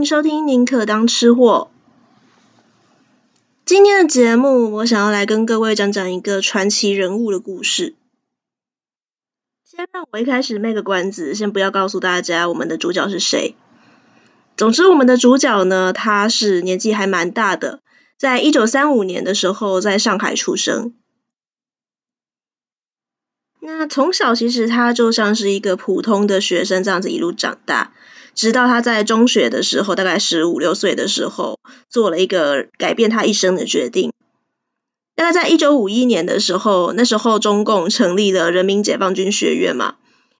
欢迎收听《宁可当吃货》。今天的节目，我想要来跟各位讲讲一个传奇人物的故事。先让我一开始卖个关子，先不要告诉大家我们的主角是谁。总之，我们的主角呢，他是年纪还蛮大的，在一九三五年的时候，在上海出生。那从小其实他就像是一个普通的学生，这样子一路长大，直到他在中学的时候，大概十五六岁的时候，做了一个改变他一生的决定。大概在一九五一年的时候，那时候中共成立了人民解放军学院嘛。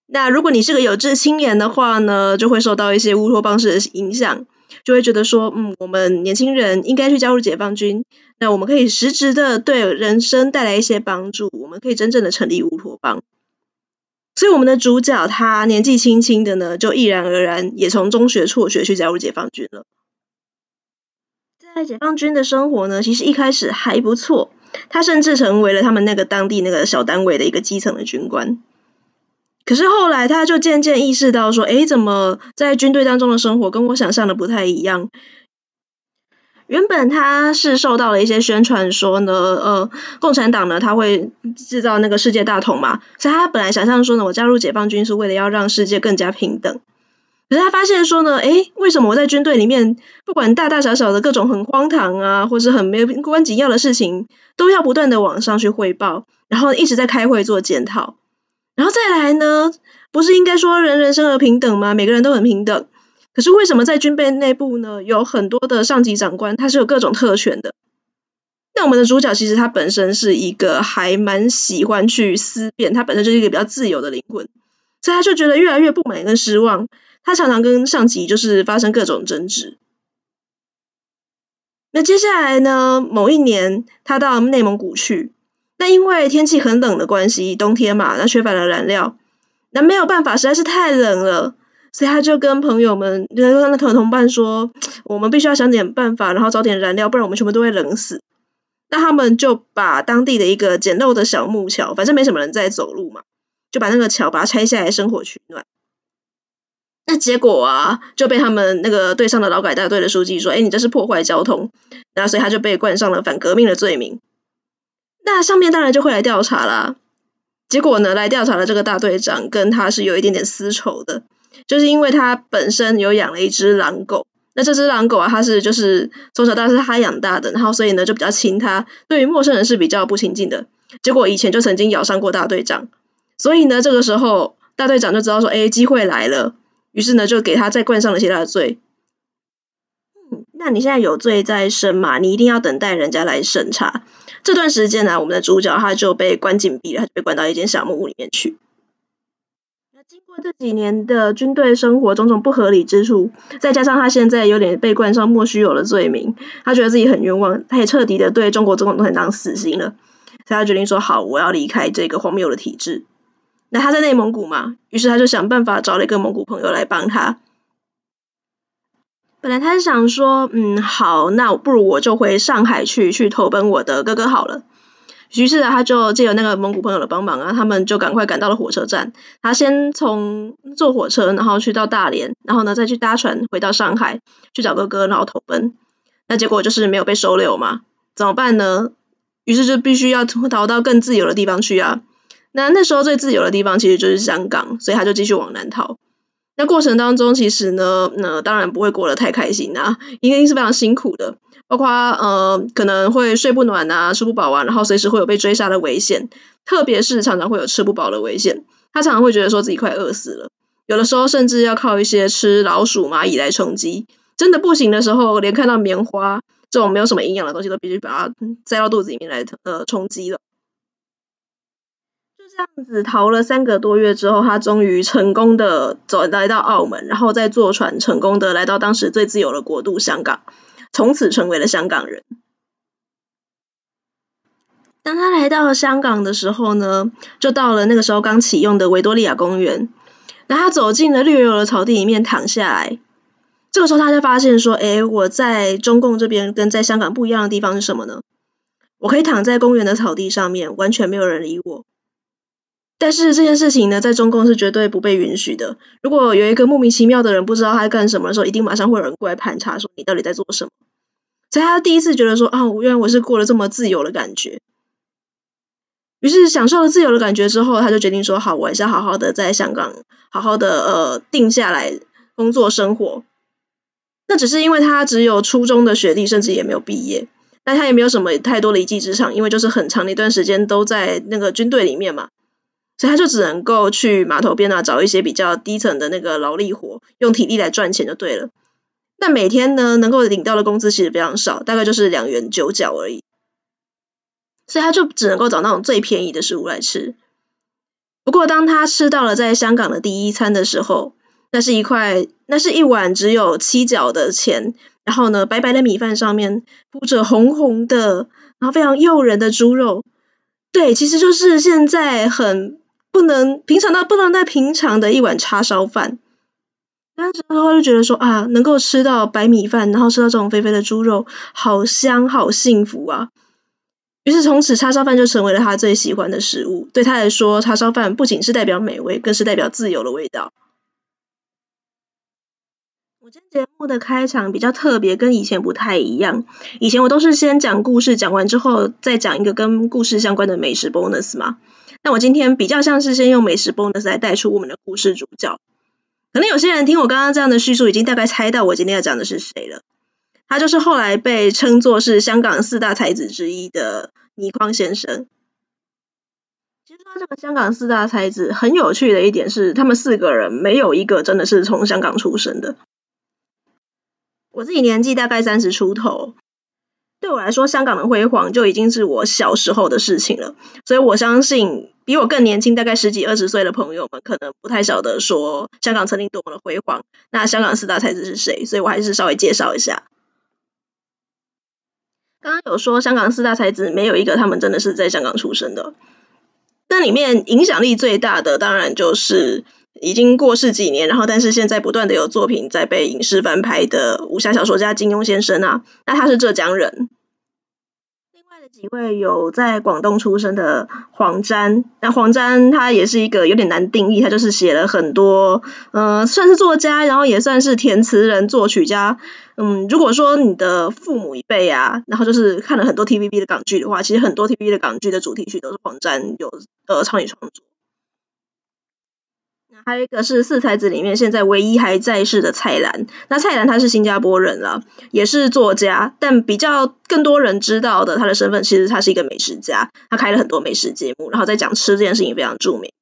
那如果你是个有志青年的话呢，就会受到一些乌托邦式的影响。就会觉得说，嗯，我们年轻人应该去加入解放军，那我们可以实质的对人生带来一些帮助，我们可以真正的成立乌托邦。所以我们的主角他年纪轻轻的呢，就毅然而然也从中学辍学去加入解放军了。在解放军的生活呢，其实一开始还不错，他甚至成为了他们那个当地那个小单位的一个基层的军官。可是后来，他就渐渐意识到说，诶，怎么在军队当中的生活跟我想象的不太一样？原本他是受到了一些宣传说呢，呃，共产党呢，他会制造那个世界大同嘛，所以他本来想象说呢，我加入解放军是为了要让世界更加平等。可是他发现说呢，诶，为什么我在军队里面，不管大大小小的各种很荒唐啊，或是很没有关紧要的事情，都要不断的往上去汇报，然后一直在开会做检讨。然后再来呢，不是应该说人人生而平等吗？每个人都很平等。可是为什么在军备内部呢，有很多的上级长官他是有各种特权的？那我们的主角其实他本身是一个还蛮喜欢去思辨，他本身就是一个比较自由的灵魂，所以他就觉得越来越不满跟失望。他常常跟上级就是发生各种争执。那接下来呢，某一年他到内蒙古去。那因为天气很冷的关系，冬天嘛，那缺乏了燃料，那没有办法，实在是太冷了，所以他就跟朋友们，就跟那同同伴说，我们必须要想点办法，然后找点燃料，不然我们全部都会冷死。那他们就把当地的一个简陋的小木桥，反正没什么人在走路嘛，就把那个桥把它拆下来生火取暖。那结果啊，就被他们那个队上的劳改大队的书记说，哎，你这是破坏交通，那所以他就被冠上了反革命的罪名。那上面当然就会来调查啦。结果呢，来调查的这个大队长跟他是有一点点私仇的，就是因为他本身有养了一只狼狗。那这只狼狗啊，他是就是从小到大是他养大的，然后所以呢就比较亲他，对于陌生人是比较不亲近的。结果以前就曾经咬伤过大队长，所以呢这个时候大队长就知道说，哎，机会来了，于是呢就给他再冠上了其他的罪。嗯，那你现在有罪在身嘛，你一定要等待人家来审查。这段时间呢、我们的主角他就被关禁闭了，他就被关到一间小木屋里面去。经过这几年的军队生活种种不合理之处，再加上他现在有点被冠上莫须有的罪名，他觉得自己很冤枉，他也彻底的对中国总统都当死心了，所以他决定说好，我要离开这个荒谬的体制。那他在内蒙古嘛，于是他就想办法找了一个蒙古朋友来帮他。本来他是想说，嗯，好，那不如我就回上海去，去投奔我的哥哥好了。于是，他就借由那个蒙古朋友的帮忙啊，他们就赶快赶到了火车站。他先从坐火车，然后去到大连，然后呢再去搭船回到上海去找哥哥，然后投奔。那结果就是没有被收留嘛，怎么办呢？于是就必须要逃到更自由的地方去啊。那那时候最自由的地方其实就是香港，所以他就继续往南逃。那过程当中，其实呢，那当然不会过得太开心啊，一定是非常辛苦的，包括呃可能会睡不暖啊，吃不饱啊，然后随时会有被追杀的危险，特别是常常会有吃不饱的危险，他常常会觉得说自己快饿死了，有的时候甚至要靠一些吃老鼠、蚂蚁来充饥，真的不行的时候，连看到棉花这种没有什么营养的东西，都必须把它塞到肚子里面来呃充饥了。这样子逃了三个多月之后，他终于成功的走来到澳门，然后再坐船成功的来到当时最自由的国度香港，从此成为了香港人。当他来到了香港的时候呢，就到了那个时候刚启用的维多利亚公园，然后他走进了绿油油的草地里面躺下来，这个时候他就发现说，诶，我在中共这边跟在香港不一样的地方是什么呢？我可以躺在公园的草地上面，完全没有人理我。但是这件事情呢，在中共是绝对不被允许的。如果有一个莫名其妙的人不知道他在干什么的时候，一定马上会有人过来盘查，说你到底在做什么。所以他第一次觉得说啊，我原来我是过了这么自由的感觉。于是享受了自由的感觉之后，他就决定说好，我还是要好好的在香港好好的呃定下来工作生活。那只是因为他只有初中的学历，甚至也没有毕业，但他也没有什么太多的一技之长，因为就是很长的一段时间都在那个军队里面嘛。所以他就只能够去码头边啊，找一些比较低层的那个劳力活，用体力来赚钱就对了。但每天呢，能够领到的工资其实非常少，大概就是两元九角而已。所以他就只能够找那种最便宜的食物来吃。不过当他吃到了在香港的第一餐的时候，那是一块，那是一碗只有七角的钱，然后呢，白白的米饭上面铺着红红的，然后非常诱人的猪肉。对，其实就是现在很。不能平常到不能再平常的一碗叉烧饭，那时候就觉得说啊，能够吃到白米饭，然后吃到这种肥肥的猪肉，好香，好幸福啊！于是从此叉烧饭就成为了他最喜欢的食物。对他来说，叉烧饭不仅是代表美味，更是代表自由的味道。今天节目的开场比较特别，跟以前不太一样。以前我都是先讲故事，讲完之后再讲一个跟故事相关的美食 bonus 嘛。那我今天比较像是先用美食 bonus 来带出我们的故事主角。可能有些人听我刚刚这样的叙述，已经大概猜到我今天要讲的是谁了。他就是后来被称作是香港四大才子之一的倪匡先生。其实说这个香港四大才子很有趣的一点是，他们四个人没有一个真的是从香港出生的。我自己年纪大概三十出头。对我来说，香港的辉煌就已经是我小时候的事情了，所以我相信比我更年轻，大概十几二十岁的朋友们，可能不太晓得说香港曾经多么的辉煌。那香港四大才子是谁？所以我还是稍微介绍一下。刚刚有说香港四大才子没有一个他们真的是在香港出生的，那里面影响力最大的，当然就是。已经过世几年，然后但是现在不断的有作品在被影视翻拍的武侠小说家金庸先生啊，那他是浙江人。另外的几位有在广东出生的黄沾，那黄沾他也是一个有点难定义，他就是写了很多，嗯、呃，算是作家，然后也算是填词人、作曲家。嗯，如果说你的父母一辈啊，然后就是看了很多 TVB 的港剧的话，其实很多 TVB 的港剧的主题曲都是黄沾有呃参与创作。还有一个是四才子里面现在唯一还在世的蔡澜，那蔡澜他是新加坡人了，也是作家，但比较更多人知道的他的身份，其实他是一个美食家，他开了很多美食节目，然后在讲吃这件事情非常著名。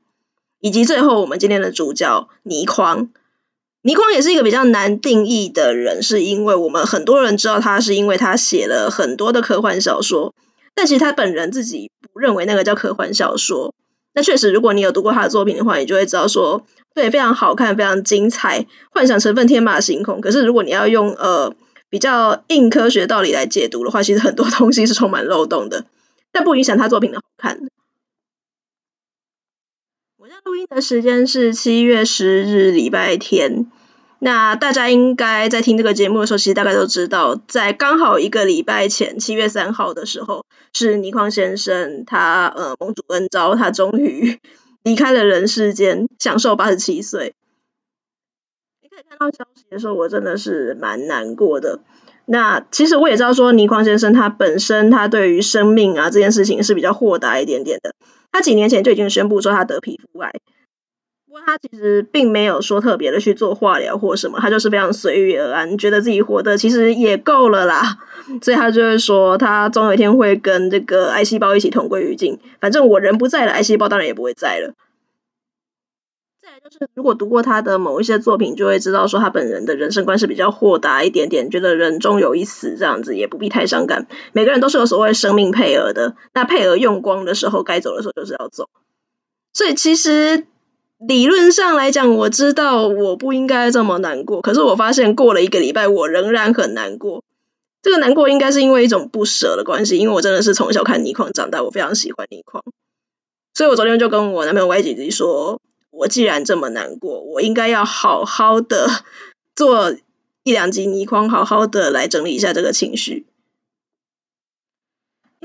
以及最后我们今天的主角倪匡，倪匡也是一个比较难定义的人，是因为我们很多人知道他是因为他写了很多的科幻小说，但其实他本人自己不认为那个叫科幻小说。那确实，如果你有读过他的作品的话，你就会知道说，对，非常好看，非常精彩，幻想成分天马行空。可是，如果你要用呃比较硬科学道理来解读的话，其实很多东西是充满漏洞的，但不影响他作品的好看。我在录音的时间是七月十日，礼拜天。那大家应该在听这个节目的时候，其实大概都知道，在刚好一个礼拜前，七月三号的时候，是倪匡先生他呃蒙主恩召，他终于离开了人世间，享寿八十七岁。你可以看到消息的时候，我真的是蛮难过的。那其实我也知道说，倪匡先生他本身他对于生命啊这件事情是比较豁达一点点的。他几年前就已经宣布说他得皮肤癌。不过他其实并没有说特别的去做化疗或什么，他就是非常随遇而安，觉得自己活得其实也够了啦，所以他就会说，他总有一天会跟这个癌细胞一起同归于尽，反正我人不在了，癌细胞当然也不会在了。再来就是，如果读过他的某一些作品，就会知道说他本人的人生观是比较豁达一点点，觉得人终有一死，这样子也不必太伤感。每个人都是有所谓生命配额的，那配额用光的时候，该走的时候就是要走。所以其实。理论上来讲，我知道我不应该这么难过，可是我发现过了一个礼拜，我仍然很难过。这个难过应该是因为一种不舍的关系，因为我真的是从小看倪匡长大，我非常喜欢倪匡，所以我昨天就跟我男朋友 Y 姐姐说，我既然这么难过，我应该要好好的做一两集倪匡，好好的来整理一下这个情绪。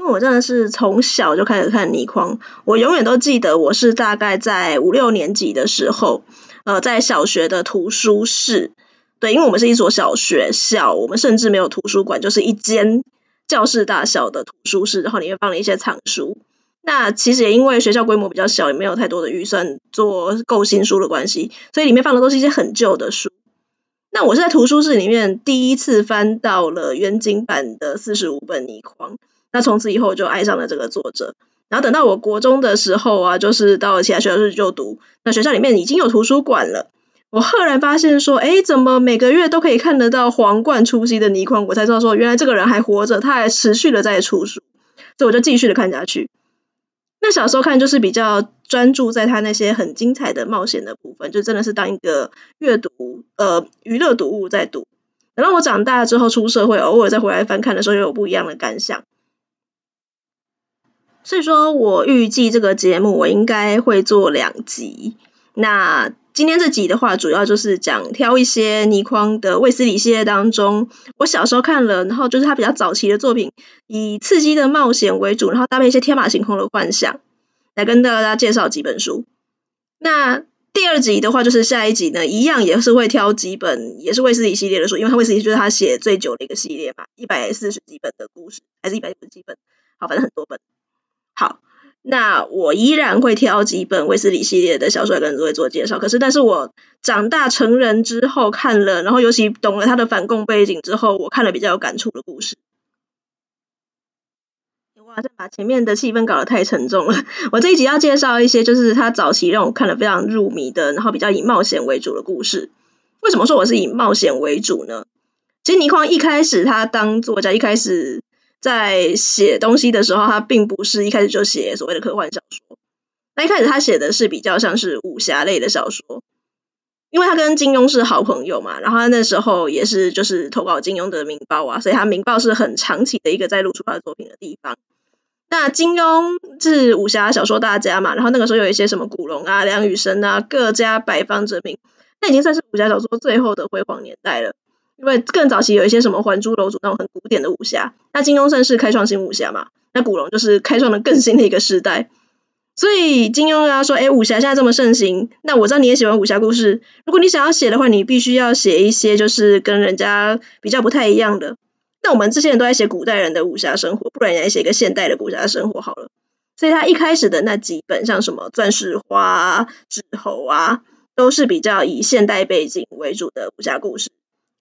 我真的是从小就开始看倪匡，我永远都记得我是大概在五六年级的时候，呃，在小学的图书室，对，因为我们是一所小学校，我们甚至没有图书馆，就是一间教室大小的图书室，然后里面放了一些藏书。那其实也因为学校规模比较小，也没有太多的预算做购新书的关系，所以里面放的都是一些很旧的书。那我是在图书室里面第一次翻到了原景版的四十五本倪匡，那从此以后我就爱上了这个作者。然后等到我国中的时候啊，就是到了其他学校去就读，那学校里面已经有图书馆了。我赫然发现说，哎，怎么每个月都可以看得到皇冠出席的倪匡？我才知道说，原来这个人还活着，他还持续的在出书，所以我就继续的看下去。那小时候看就是比较专注在他那些很精彩的冒险的部分，就真的是当一个阅读呃娱乐读物在读。等到我长大之后出社会，偶尔再回来翻看的时候，又有不一样的感想。所以说我预计这个节目我应该会做两集。那今天这集的话，主要就是讲挑一些倪匡的卫斯理系列当中，我小时候看了，然后就是他比较早期的作品，以刺激的冒险为主，然后搭配一些天马行空的幻想，来跟大家介绍几本书。那第二集的话，就是下一集呢，一样也是会挑几本也是卫斯理系列的书，因为他卫斯理就是他写最久的一个系列嘛，一百四十几本的故事，还是一百五十几本，好，反正很多本。好。那我依然会挑几本卫斯理系列的小说跟各位做介绍。可是，但是我长大成人之后看了，然后尤其懂了他的反共背景之后，我看了比较有感触的故事。哇，这把前面的气氛搞得太沉重了。我这一集要介绍一些，就是他早期让我看了非常入迷的，然后比较以冒险为主的故事。为什么说我是以冒险为主呢？其实倪匡一开始他当作家，一开始。在写东西的时候，他并不是一开始就写所谓的科幻小说。那一开始他写的是比较像是武侠类的小说，因为他跟金庸是好朋友嘛，然后他那时候也是就是投稿金庸的明报啊，所以他明报是很长期的一个在露出他的作品的地方。那金庸是武侠小说大家嘛，然后那个时候有一些什么古龙啊、梁羽生啊，各家百方争鸣，那已经算是武侠小说最后的辉煌年代了。因为更早期有一些什么《还珠楼主》那种很古典的武侠，那金庸算是开创新武侠嘛，那古龙就是开创了更新的一个时代。所以金庸啊说，哎，武侠现在这么盛行，那我知道你也喜欢武侠故事，如果你想要写的话，你必须要写一些就是跟人家比较不太一样的。那我们这些人都在写古代人的武侠生活，不然也写一个现代的武侠生活好了。所以他一开始的那几本，像什么《钻石花》《纸猴》啊，都是比较以现代背景为主的武侠故事。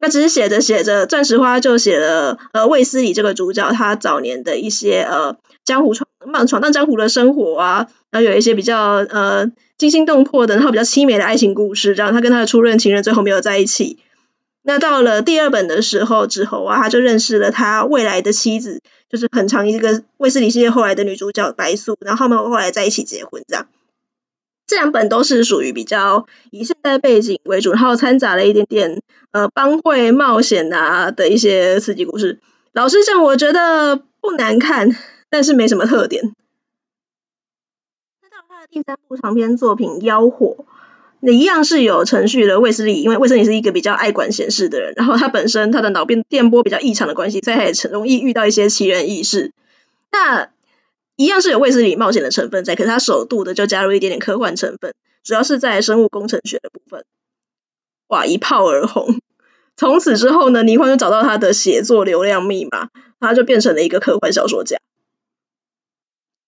那只是写着写着，《钻石花》就写了呃卫斯理这个主角他早年的一些呃江湖闯闯荡江湖的生活啊，然后有一些比较呃惊心动魄的，然后比较凄美的爱情故事，这样他跟他的初任情人最后没有在一起。那到了第二本的时候之后啊，他就认识了他未来的妻子，就是很长一个卫斯理系列后来的女主角白素，然后他们后来在一起结婚这样。这两本都是属于比较以现代背景为主，然后掺杂了一点点呃帮会冒险啊的一些刺激故事。老实讲，我觉得不难看，但是没什么特点。那到他的第三部长篇作品《妖火》，那一样是有程序的卫斯理，因为卫斯理是一个比较爱管闲事的人，然后他本身他的脑边电波比较异常的关系，所以他也容易遇到一些奇人异事。那一样是有卫斯理冒险的成分在，可是他首度的就加入一点点科幻成分，主要是在生物工程学的部分。哇，一炮而红！从此之后呢，倪匡就找到他的写作流量密码，他就变成了一个科幻小说家。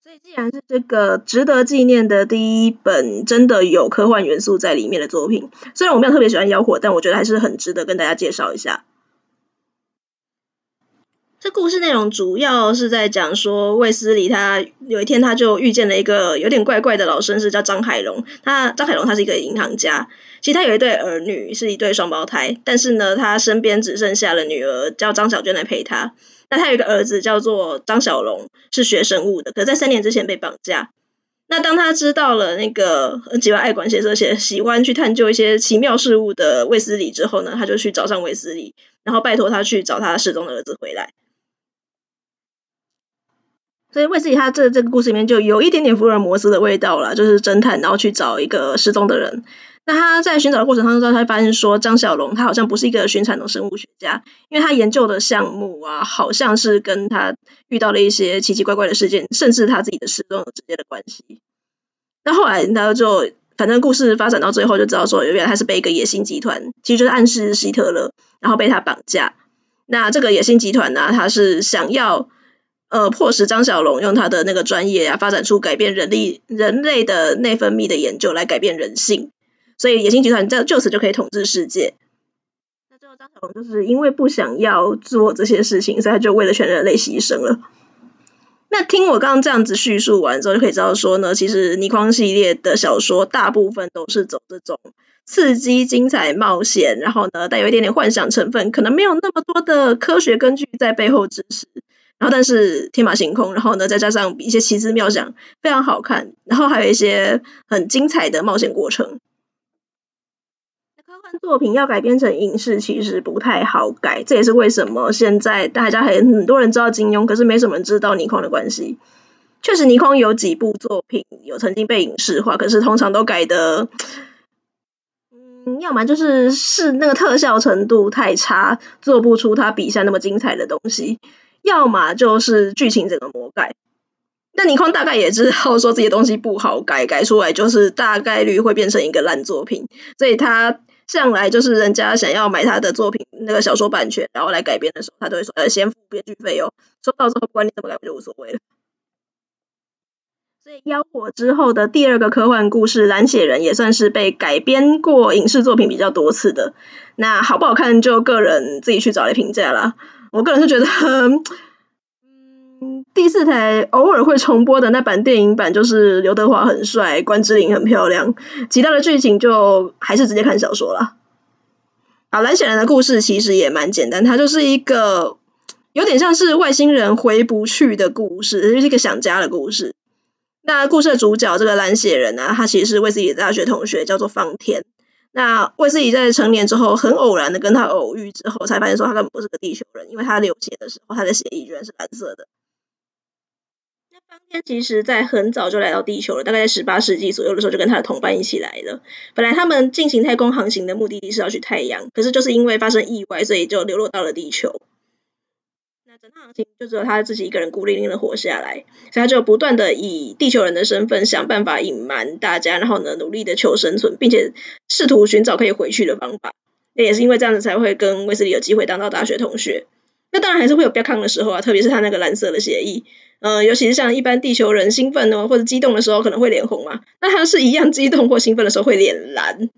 所以，既然是这个值得纪念的第一本真的有科幻元素在里面的作品，虽然我没有特别喜欢《妖火》，但我觉得还是很值得跟大家介绍一下。这故事内容主要是在讲说，卫斯理他有一天他就遇见了一个有点怪怪的老绅士，叫张海龙。他张海龙他是一个银行家，其实他有一对儿女，是一对双胞胎，但是呢，他身边只剩下了女儿叫张小娟来陪他。那他有一个儿子叫做张小龙，是学生物的，可在三年之前被绑架。那当他知道了那个喜欢爱管闲事，且喜欢去探究一些奇妙事物的卫斯理之后呢，他就去找上卫斯理，然后拜托他去找他失踪的儿子回来。所以卫斯理他这这个故事里面就有一点点福尔摩斯的味道了，就是侦探，然后去找一个失踪的人。那他在寻找的过程当中，他会发现说张小龙他好像不是一个寻常的生物学家，因为他研究的项目啊，好像是跟他遇到了一些奇奇怪怪的事件，甚至他自己的失踪有直接的关系。那后来他就反正故事发展到最后，就知道说原来他是被一个野心集团，其实就是暗示希特勒，然后被他绑架。那这个野心集团呢，他是想要。呃，迫使张小龙用他的那个专业啊，发展出改变人力人类的内分泌的研究来改变人性，所以野心集团就就此就可以统治世界。那最后张小龙就是因为不想要做这些事情，所以他就为了全人类牺牲了。那听我刚刚这样子叙述完之后，就可以知道说呢，其实倪匡系列的小说大部分都是走这种刺激、精彩、冒险，然后呢带有一点点幻想成分，可能没有那么多的科学根据在背后支持。然后，但是天马行空，然后呢，再加上一些奇思妙想，非常好看。然后还有一些很精彩的冒险过程。科幻作品要改编成影视，其实不太好改。这也是为什么现在大家还很多人知道金庸，可是没什么人知道倪匡的关系。确实，倪匡有几部作品有曾经被影视化，可是通常都改的，嗯，要么就是是那个特效程度太差，做不出他笔下那么精彩的东西。要么就是剧情整个魔改，那倪匡大概也知道说这些东西不好改，改出来就是大概率会变成一个烂作品，所以他向来就是人家想要买他的作品那个小说版权，然后来改编的时候，他都会说呃先付编剧费用，收到之后不管你怎么改就无所谓了。所以妖火之后的第二个科幻故事《蓝血人》也算是被改编过影视作品比较多次的，那好不好看就个人自己去找来评价啦。我个人是觉得，嗯，第四台偶尔会重播的那版电影版，就是刘德华很帅，关之琳很漂亮，其他的剧情就还是直接看小说啦。好，蓝血人的故事其实也蛮简单，它就是一个有点像是外星人回不去的故事，就是一个想家的故事。那故事的主角这个蓝血人呢、他其实是为自己的大学同学，叫做方天。那卫斯理在成年之后，很偶然的跟他偶遇之后，才发现说他根本不是个地球人，因为他流血的时候，他的血液居然是蓝色的。那当天其实在很早就来到地球了，大概在十八世纪左右的时候，就跟他的同伴一起来了。本来他们进行太空航行的目的地是要去太阳，可是就是因为发生意外，所以就流落到了地球。整趟航行就只有他自己一个人孤零零的活下来，所以他就不断的以地球人的身份想办法隐瞒大家，然后呢努力的求生存，并且试图寻找可以回去的方法。那也是因为这样子才会跟威斯理有机会当到大学同学。那当然还是会有不要抗的时候啊，特别是他那个蓝色的协议，呃，尤其是像一般地球人兴奋呢或者激动的时候可能会脸红嘛，那他是一样激动或兴奋的时候会脸蓝，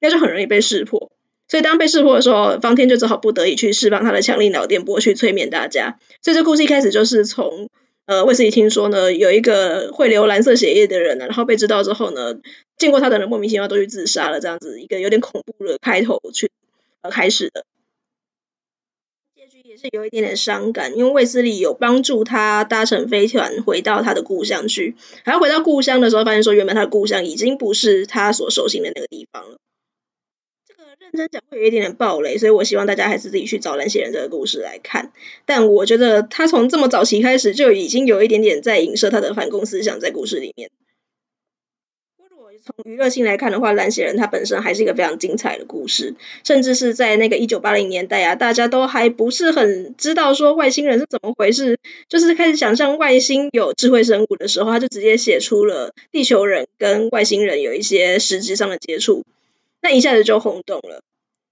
那就很容易被识破。所以当被识破的时候，方天就只好不得已去释放他的强力脑电波去催眠大家。所以这故事一开始就是从呃卫斯理听说呢有一个会流蓝色血液的人呢，然后被知道之后呢，见过他的人莫名其妙都去自杀了，这样子一个有点恐怖的开头去呃开始的。结局也是有一点点伤感，因为卫斯理有帮助他搭乘飞船回到他的故乡去，然后回到故乡的时候，发现说原本他的故乡已经不是他所熟悉的那个地方了。认真讲会有一点点暴雷，所以我希望大家还是自己去找蓝血人这个故事来看。但我觉得他从这么早期开始就已经有一点点在影射他的反共思想在故事里面。如果从娱乐性来看的话，蓝血人他本身还是一个非常精彩的故事，甚至是在那个一九八零年代啊，大家都还不是很知道说外星人是怎么回事，就是开始想象外星有智慧生物的时候，他就直接写出了地球人跟外星人有一些实质上的接触。那一下子就轰动了，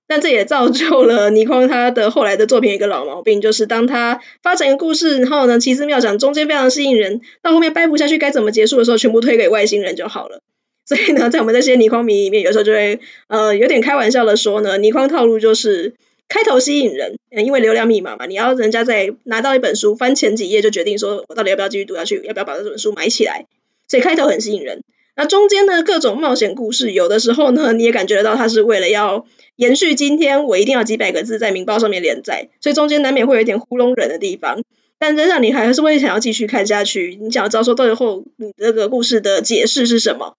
但这也造就了倪匡他的后来的作品一个老毛病，就是当他发展一个故事，然后呢奇思妙想，中间非常吸引人，到后面掰不下去该怎么结束的时候，全部推给外星人就好了。所以呢，在我们这些倪匡迷里面，有时候就会呃有点开玩笑的说呢，倪匡套路就是开头吸引人，因为流量密码嘛，你要人家在拿到一本书翻前几页就决定说我到底要不要继续读下去，要不要把这本书买起来，所以开头很吸引人。那中间的，各种冒险故事，有的时候呢，你也感觉得到，它是为了要延续今天我一定要几百个字在《明报》上面连载，所以中间难免会有一点糊弄人的地方，但仍然你还是会想要继续看下去，你想要知道说最后你这个故事的解释是什么。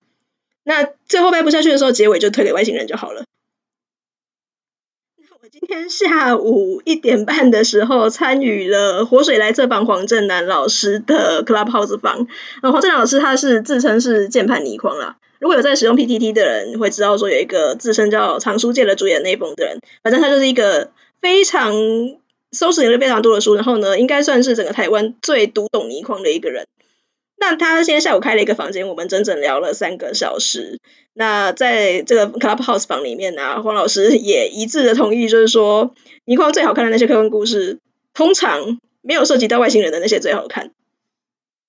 那最后掰不下去的时候，结尾就推给外星人就好了。今天下午一点半的时候参与了活水来这访黄正南老师的 Clubhouse 房。呃，黄正南老师他是自称是键盘泥狂啦。如果有在使用 PTT 的人会知道说有一个自称叫藏书界的主演内封的人，反正他就是一个非常搜寻了非常多的书，然后呢，应该算是整个台湾最读懂泥框的一个人。那他今天下午开了一个房间，我们整整聊了三个小时。那在这个 Clubhouse 房里面呢、黄老师也一致的同意，就是说倪匡最好看的那些科幻故事，通常没有涉及到外星人的那些最好看。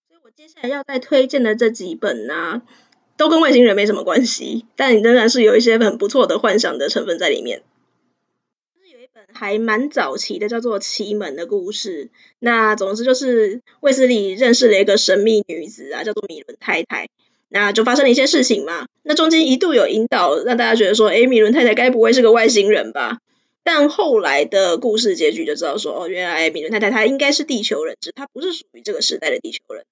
所以我接下来要再推荐的这几本呢、都跟外星人没什么关系，但仍然是有一些很不错的幻想的成分在里面。还蛮早期的，叫做《奇门》的故事。那总之就是卫斯理认识了一个神秘女子啊，叫做米伦太太。那就发生了一些事情嘛。那中间一度有引导让大家觉得说，诶，米伦太太该不会是个外星人吧？但后来的故事结局就知道说，哦，原来米伦太太她应该是地球人，只她不是属于这个时代的地球人。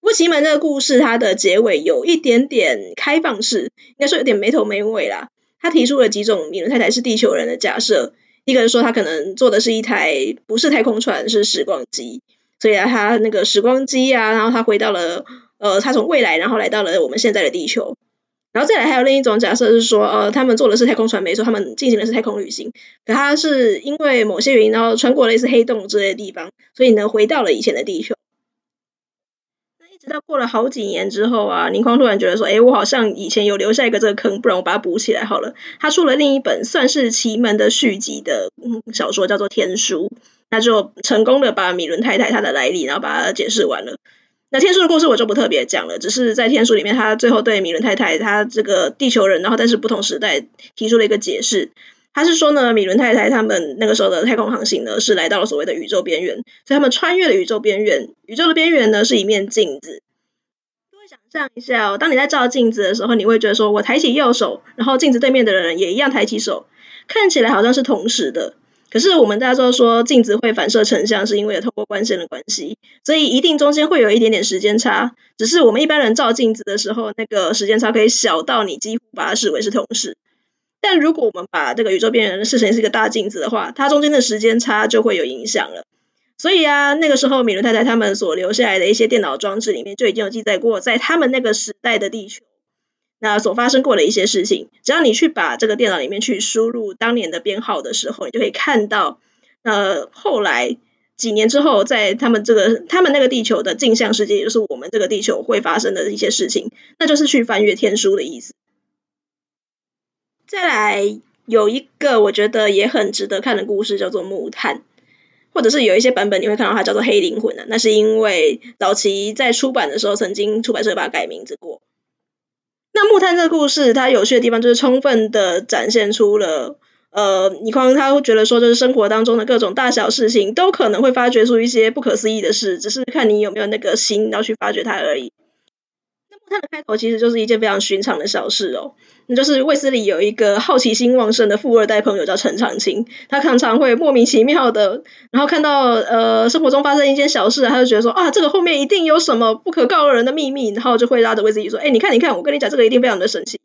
不过《奇门》这个故事它的结尾有一点点开放式，应该说有点没头没尾啦。他提出了几种米伦太太是地球人的假设。一个人说他可能坐的是一台不是太空船，是时光机，所以啊，他那个时光机啊，然后他回到了呃，他从未来然后来到了我们现在的地球，然后再来还有另一种假设是说，呃，他们坐的是太空船没错，他们进行的是太空旅行，可他是因为某些原因然后穿过类似黑洞之类的地方，所以呢回到了以前的地球。直到过了好几年之后啊，倪匡突然觉得说，诶，我好像以前有留下一个这个坑，不然我把它补起来好了。他出了另一本算是奇门的续集的小说，叫做《天书》，那就成功的把米伦太太她的来历，然后把它解释完了。那天书的故事我就不特别讲了，只是在天书里面，他最后对米伦太太她这个地球人，然后但是不同时代提出了一个解释。他是说呢，米伦太太他们那个时候的太空航行呢，是来到了所谓的宇宙边缘，所以他们穿越了宇宙边缘。宇宙的边缘呢，是一面镜子。各位想象一下哦，当你在照镜子的时候，你会觉得说，我抬起右手，然后镜子对面的人也一样抬起手，看起来好像是同时的。可是我们大家都说，镜子会反射成像，是因为有透过光线的关系，所以一定中间会有一点点时间差。只是我们一般人照镜子的时候，那个时间差可以小到你几乎把它视为是同时。但如果我们把这个宇宙边缘视成是一个大镜子的话，它中间的时间差就会有影响了。所以啊，那个时候米伦太太他们所留下来的一些电脑装置里面就已经有记载过，在他们那个时代的地球，那所发生过的一些事情。只要你去把这个电脑里面去输入当年的编号的时候，你就可以看到，呃，后来几年之后，在他们这个他们那个地球的镜像世界，也就是我们这个地球会发生的一些事情，那就是去翻阅天书的意思。再来有一个我觉得也很值得看的故事，叫做《木炭》，或者是有一些版本你会看到它叫做《黑灵魂》的，那是因为早期在出版的时候，曾经出版社把它改名字过。那《木炭》这个故事，它有趣的地方就是充分的展现出了，呃，倪匡他会觉得说，就是生活当中的各种大小事情，都可能会发掘出一些不可思议的事，只是看你有没有那个心要去发掘它而已。它的开头其实就是一件非常寻常的小事哦，那就是卫斯理有一个好奇心旺盛的富二代朋友叫陈长青，他常常会莫名其妙的，然后看到呃生活中发生一件小事，他就觉得说啊这个后面一定有什么不可告人的秘密，然后就会拉着卫斯理说，哎你看你看我跟你讲这个一定非常的神奇，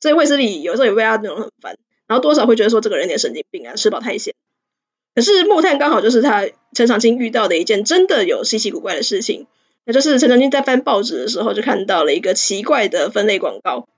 所以卫斯理有时候也被他那种很烦，然后多少会觉得说这个人有点神经病啊，吃饱太闲。可是木炭刚好就是他陈长青遇到的一件真的有稀奇古怪的事情。那就是陈长青在翻报纸的时候，就看到了一个奇怪的分类广告。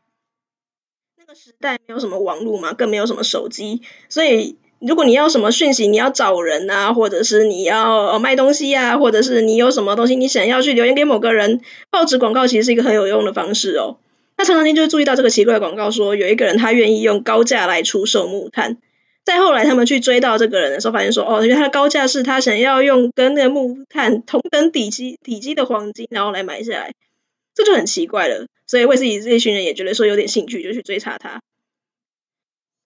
那个时代没有什么网络嘛，更没有什么手机，所以如果你要什么讯息，你要找人啊，或者是你要卖东西啊，或者是你有什么东西你想要去留言给某个人，报纸广告其实是一个很有用的方式哦。那陈长青就注意到这个奇怪的广告，说有一个人他愿意用高价来出售木炭。再后来，他们去追到这个人的时候，发现说，哦，原来他的高价是他想要用跟那个木炭同等体积体积的黄金，然后来买下来，这就很奇怪了。所以卫斯理这一群人也觉得说有点兴趣，就去追查他。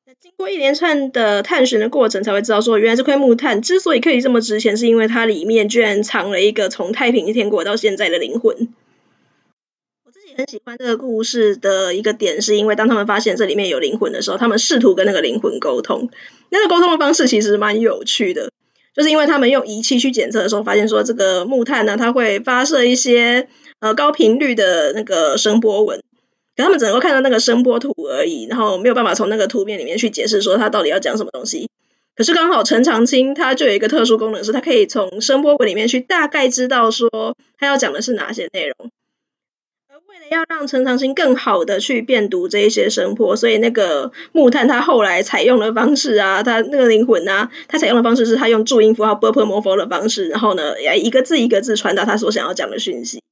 那经过一连串的探寻的过程，才会知道说，原来这块木炭之所以可以这么值钱，是因为它里面居然藏了一个从太平天国到现在的灵魂。很喜欢这个故事的一个点，是因为当他们发现这里面有灵魂的时候，他们试图跟那个灵魂沟通。那个沟通的方式其实蛮有趣的，就是因为他们用仪器去检测的时候，发现说这个木炭呢，它会发射一些呃高频率的那个声波纹，可他们只能够看到那个声波图而已，然后没有办法从那个图片里面去解释说它到底要讲什么东西。可是刚好陈长青他就有一个特殊功能，是他可以从声波纹里面去大概知道说他要讲的是哪些内容。要让陈长青更好的去辨读这一些声波，所以那个木炭他后来采用的方式啊，他那个灵魂啊，他采用的方式是他用注音符号、波波摩佛的方式，然后呢，哎，一个字一个字传达他所想要讲的讯息。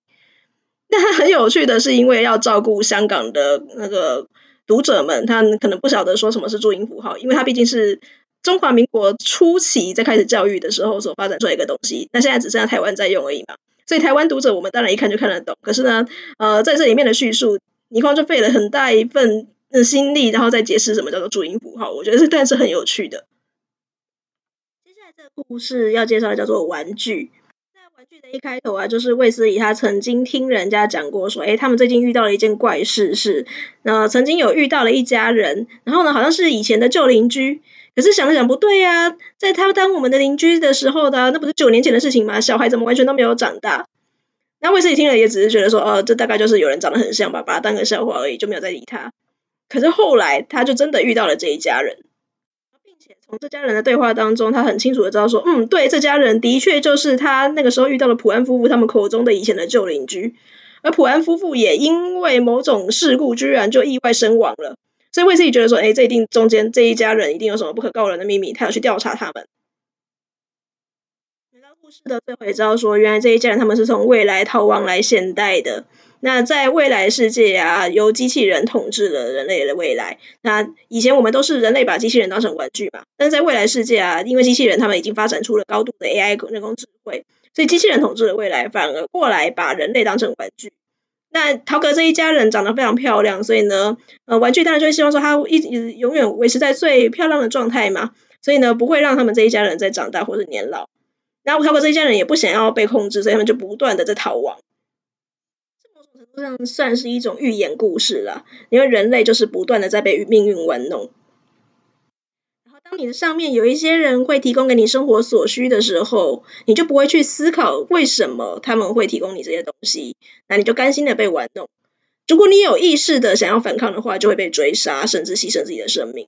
那很有趣的是，因为要照顾香港的那个读者们，他可能不晓得说什么是注音符号，因为他毕竟是中华民国初期在开始教育的时候所发展出来一个东西，那现在只剩下台湾在用而已嘛。所以台湾读者我们当然一看就看得懂。可是呢，呃，在这里面的叙述，倪匡就费了很大一份心力，然后再解释什么叫做注音符号。我觉得这段是很有趣的。接下来这个故事要介绍的叫做玩具。在玩具的一开头啊，就是卫斯理他曾经听人家讲过说，诶，他们最近遇到了一件怪事，是呃曾经有遇到了一家人，然后呢，好像是以前的旧邻居。可是想了想，不对呀、在他当我们的邻居的时候的，那不是九年前的事情吗？小孩怎么完全都没有长大？那卫斯理听了也只是觉得说，哦，这大概就是有人长得很像吧，把他当个笑话而已，就没有再理他。可是后来他就真的遇到了这一家人，并且从这家人的对话当中，他很清楚的知道说，嗯，对，这家人的确就是他那个时候遇到了普安夫妇他们口中的以前的旧邻居，而普安夫妇也因为某种事故，居然就意外身亡了。所以卫斯理觉得说，哎，这一定中间这一家人一定有什么不可告人的秘密，他要去调查他们。来到故事的最后也知道说，原来这一家人他们是从未来逃亡来现代的。那在未来世界啊，由机器人统治了人类的未来。那以前我们都是人类把机器人当成玩具嘛，但在未来世界啊，因为机器人他们已经发展出了高度的 AI 人工智慧，所以机器人统治了未来，反而过来把人类当成玩具。那陶格这一家人长得非常漂亮，所以呢，呃，玩具当然就会希望说他一直永远维持在最漂亮的状态嘛，所以呢，不会让他们这一家人再长大或者年老。然后陶格这一家人也不想要被控制，所以他们就不断的在逃亡。这某种程度上算是一种寓言故事了，因为人类就是不断的在被命运玩弄。你的上面有一些人会提供给你生活所需的时候，你就不会去思考为什么他们会提供你这些东西，那你就甘心的被玩弄。如果你有意识的想要反抗的话，就会被追杀，甚至牺牲自己的生命。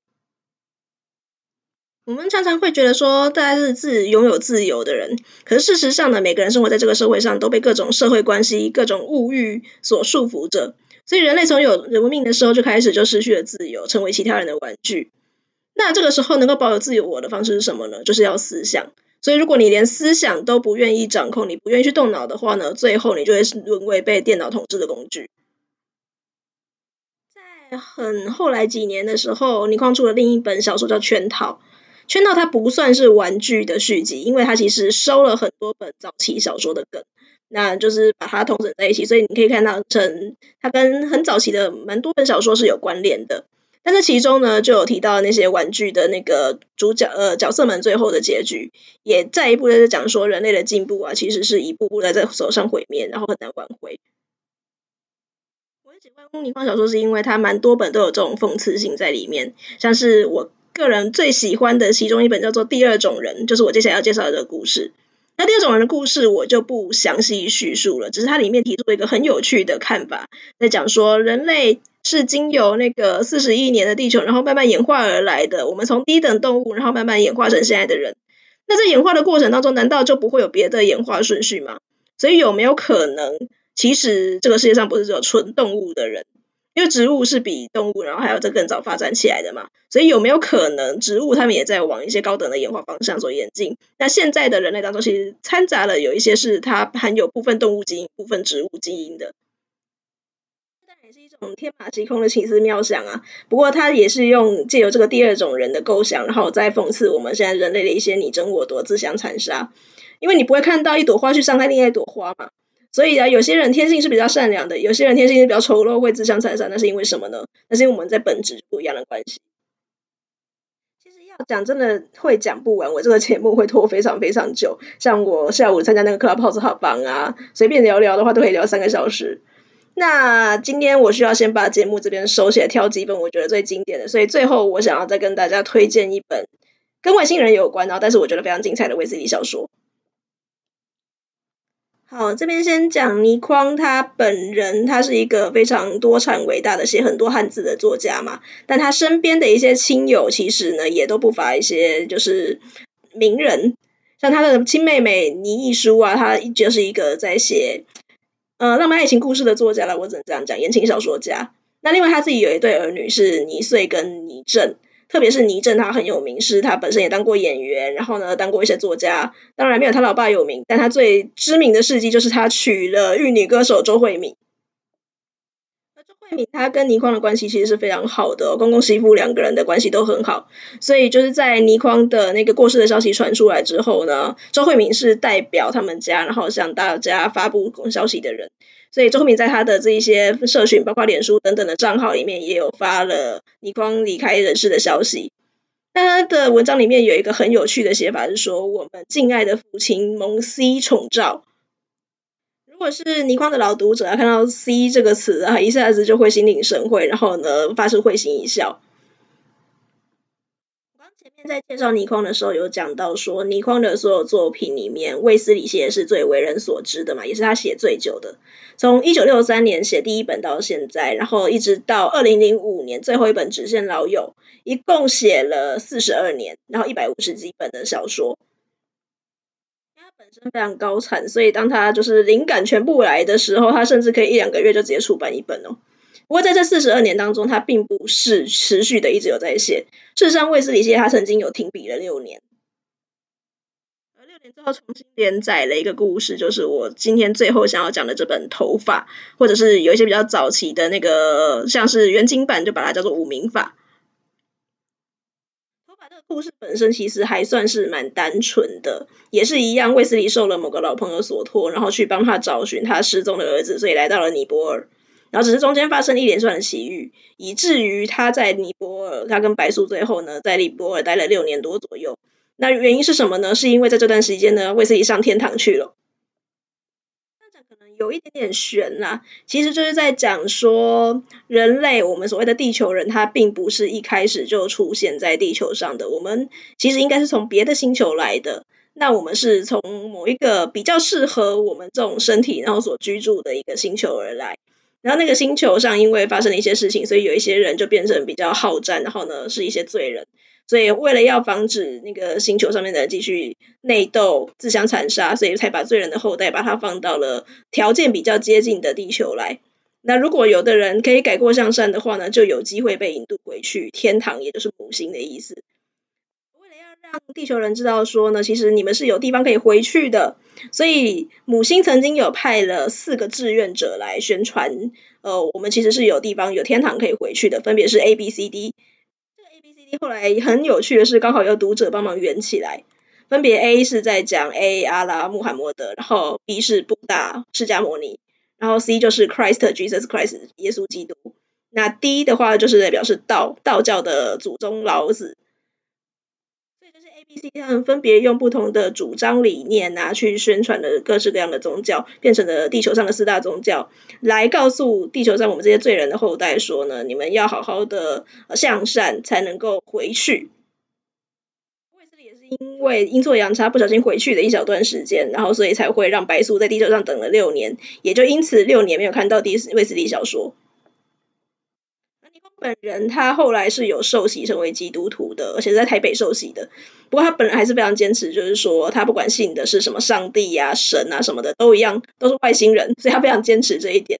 我们常常会觉得说，大家是自拥有自由的人，可是事实上呢，每个人生活在这个社会上，都被各种社会关系、各种物欲所束缚着。所以人类从有人命的时候就开始就失去了自由，成为其他人的玩具。那这个时候能够保有自由我的方式是什么呢？就是要思想。所以如果你连思想都不愿意掌控，你不愿意去动脑的话呢，最后你就会沦为被电脑统治的工具。在很后来几年的时候，倪匡出了另一本小说叫《圈套》。《圈套》它不算是玩具的续集，因为它其实收了很多本早期小说的梗，那就是把它统整在一起，所以你可以看到成它跟很早期的蛮多本小说是有关联的。但是其中呢，就有提到那些玩具的那个主角呃角色们最后的结局，也再一步的在讲说人类的进步啊，其实是一步步的在走上毁灭，然后很难挽回。我很喜欢倪匡小说，是因为它蛮多本都有这种讽刺性在里面，像是我个人最喜欢的其中一本叫做《第二种人》，就是我接下来要介绍的这个故事。那第二种人的故事我就不详细叙述了，只是它里面提出一个很有趣的看法，在讲说人类是经由那个四十亿年的地球，然后慢慢演化而来的。我们从低等动物，然后慢慢演化成现在的人。那在演化的过程当中，难道就不会有别的演化顺序吗？所以有没有可能，其实这个世界上不是只有纯动物的人？因为植物是比动物然后还有再更早发展起来的嘛，所以有没有可能植物它们也在往一些高等的演化方向做演进？那现在的人类当中其实掺杂了有一些是它含有部分动物基因、部分植物基因的，种天马行空的奇思妙想啊。不过他也是用借由这个第二种人的构想，然后再讽刺我们现在人类的一些你争我夺、自相残杀。因为你不会看到一朵花去伤害另外一朵花嘛。所以啊，有些人天性是比较善良的，有些人天性是比较丑陋，会自相残杀。那是因为什么呢？那是因为我们在本质不一样的关系。其实要讲真的会讲不完，我这个节目会拖非常非常久。像我下午参加那个 Clubhouse 好棒啊，随便聊聊的话都可以聊三个小时。那今天我需要先把节目这边收起来，挑几本我觉得最经典的。所以最后我想要再跟大家推荐一本跟外星人有关，然后但是我觉得非常精彩的威斯理小说。好，这边先讲倪匡他本人，他是一个非常多产伟大的写很多汉字的作家嘛。但他身边的一些亲友，其实呢也都不乏一些就是名人，像他的亲妹妹倪亦舒啊，他就是一个在写呃浪漫爱情故事的作家了。我只能这样讲，言情小说家。那另外他自己有一对儿女是倪穗跟倪震。特别是倪震，他很有名，是他本身也当过演员，然后呢，当过一些作家，当然没有他老爸有名，但他最知名的事迹就是他娶了玉女歌手周慧敏。周慧敏她跟倪匡的关系其实是非常好的，公公媳妇两个人的关系都很好，所以就是在倪匡的那个过世的消息传出来之后呢，周慧敏是代表他们家，然后向大家发布消息的人。所以周慧敏在他的这一些社群，包括脸书等等的账号里面，也有发了倪匡离开人世的消息。那他的文章里面有一个很有趣的写法，是说我们敬爱的父亲蒙 C 宠照。如果是倪匡的老读者，看到 C 这个词啊，一下子就会心领神会，然后呢，发出会心一笑。我刚前面在介绍倪匡的时候，有讲到说，倪匡的所有作品里面，卫斯理系是最为人所知的嘛，也是他写最久的。从一九六三年写第一本到现在，然后一直到二零零五年最后一本《只羡老友》，一共写了四十二年，然后一百五十几本的小说。非常高产，所以当他就是灵感全部来的时候，他甚至可以一两个月就直接出版一本哦。不过在这四十二年当中，他并不是持续的一直有在写。事实上，卫斯理系他曾经有停笔了六年，而六年之后重新连载了一个故事，就是我今天最后想要讲的这本《头发》，或者是有一些比较早期的那个，像是远景版，就把它叫做《无名法》。故事本身其实还算是蛮单纯的，也是一样，卫斯理受了某个老朋友所托，然后去帮他找寻他失踪的儿子，所以来到了尼泊尔。然后只是中间发生一连串的奇遇，以至于他在尼泊尔，他跟白素最后呢，在尼泊尔待了六年多左右。那原因是什么呢？是因为在这段时间呢，卫斯理上天堂去了。有一点点悬啦，其实就是在讲说，人类我们所谓的地球人，他并不是一开始就出现在地球上的，我们其实应该是从别的星球来的。那我们是从某一个比较适合我们这种身体，然后所居住的一个星球而来。然后那个星球上，因为发生了一些事情，所以有一些人就变成比较好战，然后呢是一些罪人。所以为了要防止那个星球上面的人继续内斗、自相残杀，所以才把罪人的后代把他放到了条件比较接近的地球来。那如果有的人可以改过向善的话呢，就有机会被引渡回去天堂，也就是母星的意思。为了要让地球人知道说呢，其实你们是有地方可以回去的，所以母星曾经有派了四个志愿者来宣传，呃，我们其实是有地方有天堂可以回去的，分别是 A、B、C、D。后来很有趣的是，刚好有读者帮忙圆起来，分别 A 是在讲 A 阿拉穆罕默德，然后 B 是布达释迦摩尼，然后 C 就是 Christ Jesus Christ 耶稣基督，那 D 的话就是代表示道道教的祖宗老子。他们分别用不同的主张理念啊，去宣传了各式各样的宗教，变成了地球上的四大宗教，来告诉地球上我们这些罪人的后代说呢，你们要好好的向善，才能够回去。卫斯理也是因为阴错阳差不小心回去的一小段时间，然后所以才会让白素在地球上等了六年，也就因此六年没有看到第卫斯理小说。本人他后来是有受洗成为基督徒的，而且在台北受洗的。不过他本人还是非常坚持，就是说他不管信的是什么上帝呀、神啊什么的都一样，都是外星人，所以他非常坚持这一点。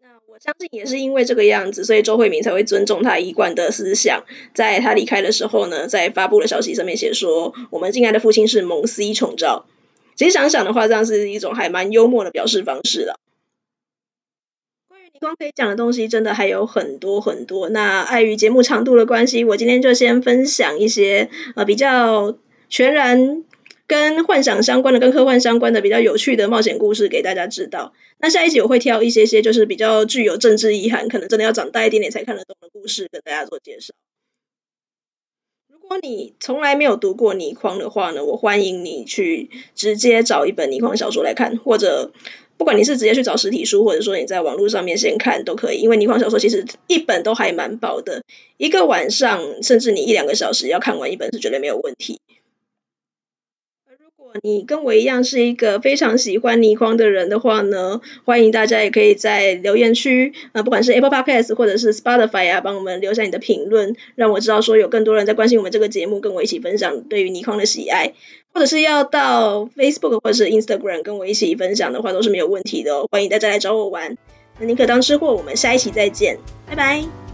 那我相信也是因为这个样子，所以周慧敏才会尊重他一贯的思想。在他离开的时候呢，在发布的消息上面写说：“我们敬爱的父亲是蒙 C 宠照。”其实想想的话，这样是一种还蛮幽默的表示方式了。光可以讲的东西真的还有很多很多，那碍于节目长度的关系，我今天就先分享一些呃比较全然跟幻想相关的、跟科幻相关的比较有趣的冒险故事给大家知道。那下一集我会挑一些些就是比较具有政治意涵，可能真的要长大一点点才看得懂的故事跟大家做介绍。如果你从来没有读过倪匡的话呢，我欢迎你去直接找一本倪匡小说来看，或者。不管你是直接去找实体书，或者说你在网络上面先看都可以，因为倪匡小说其实一本都还蛮薄的，一个晚上甚至你一两个小时要看完一本是绝对没有问题。你跟我一样是一个非常喜欢倪匡的人的话呢，欢迎大家也可以在留言区，啊，不管是 Apple Podcast 或者是 Spotify 啊，帮我们留下你的评论，让我知道说有更多人在关心我们这个节目，跟我一起分享对于倪匡的喜爱，或者是要到 Facebook 或者是 Instagram 跟我一起分享的话，都是没有问题的哦。欢迎大家来找我玩。那宁可当吃货，我们下一期再见，拜拜。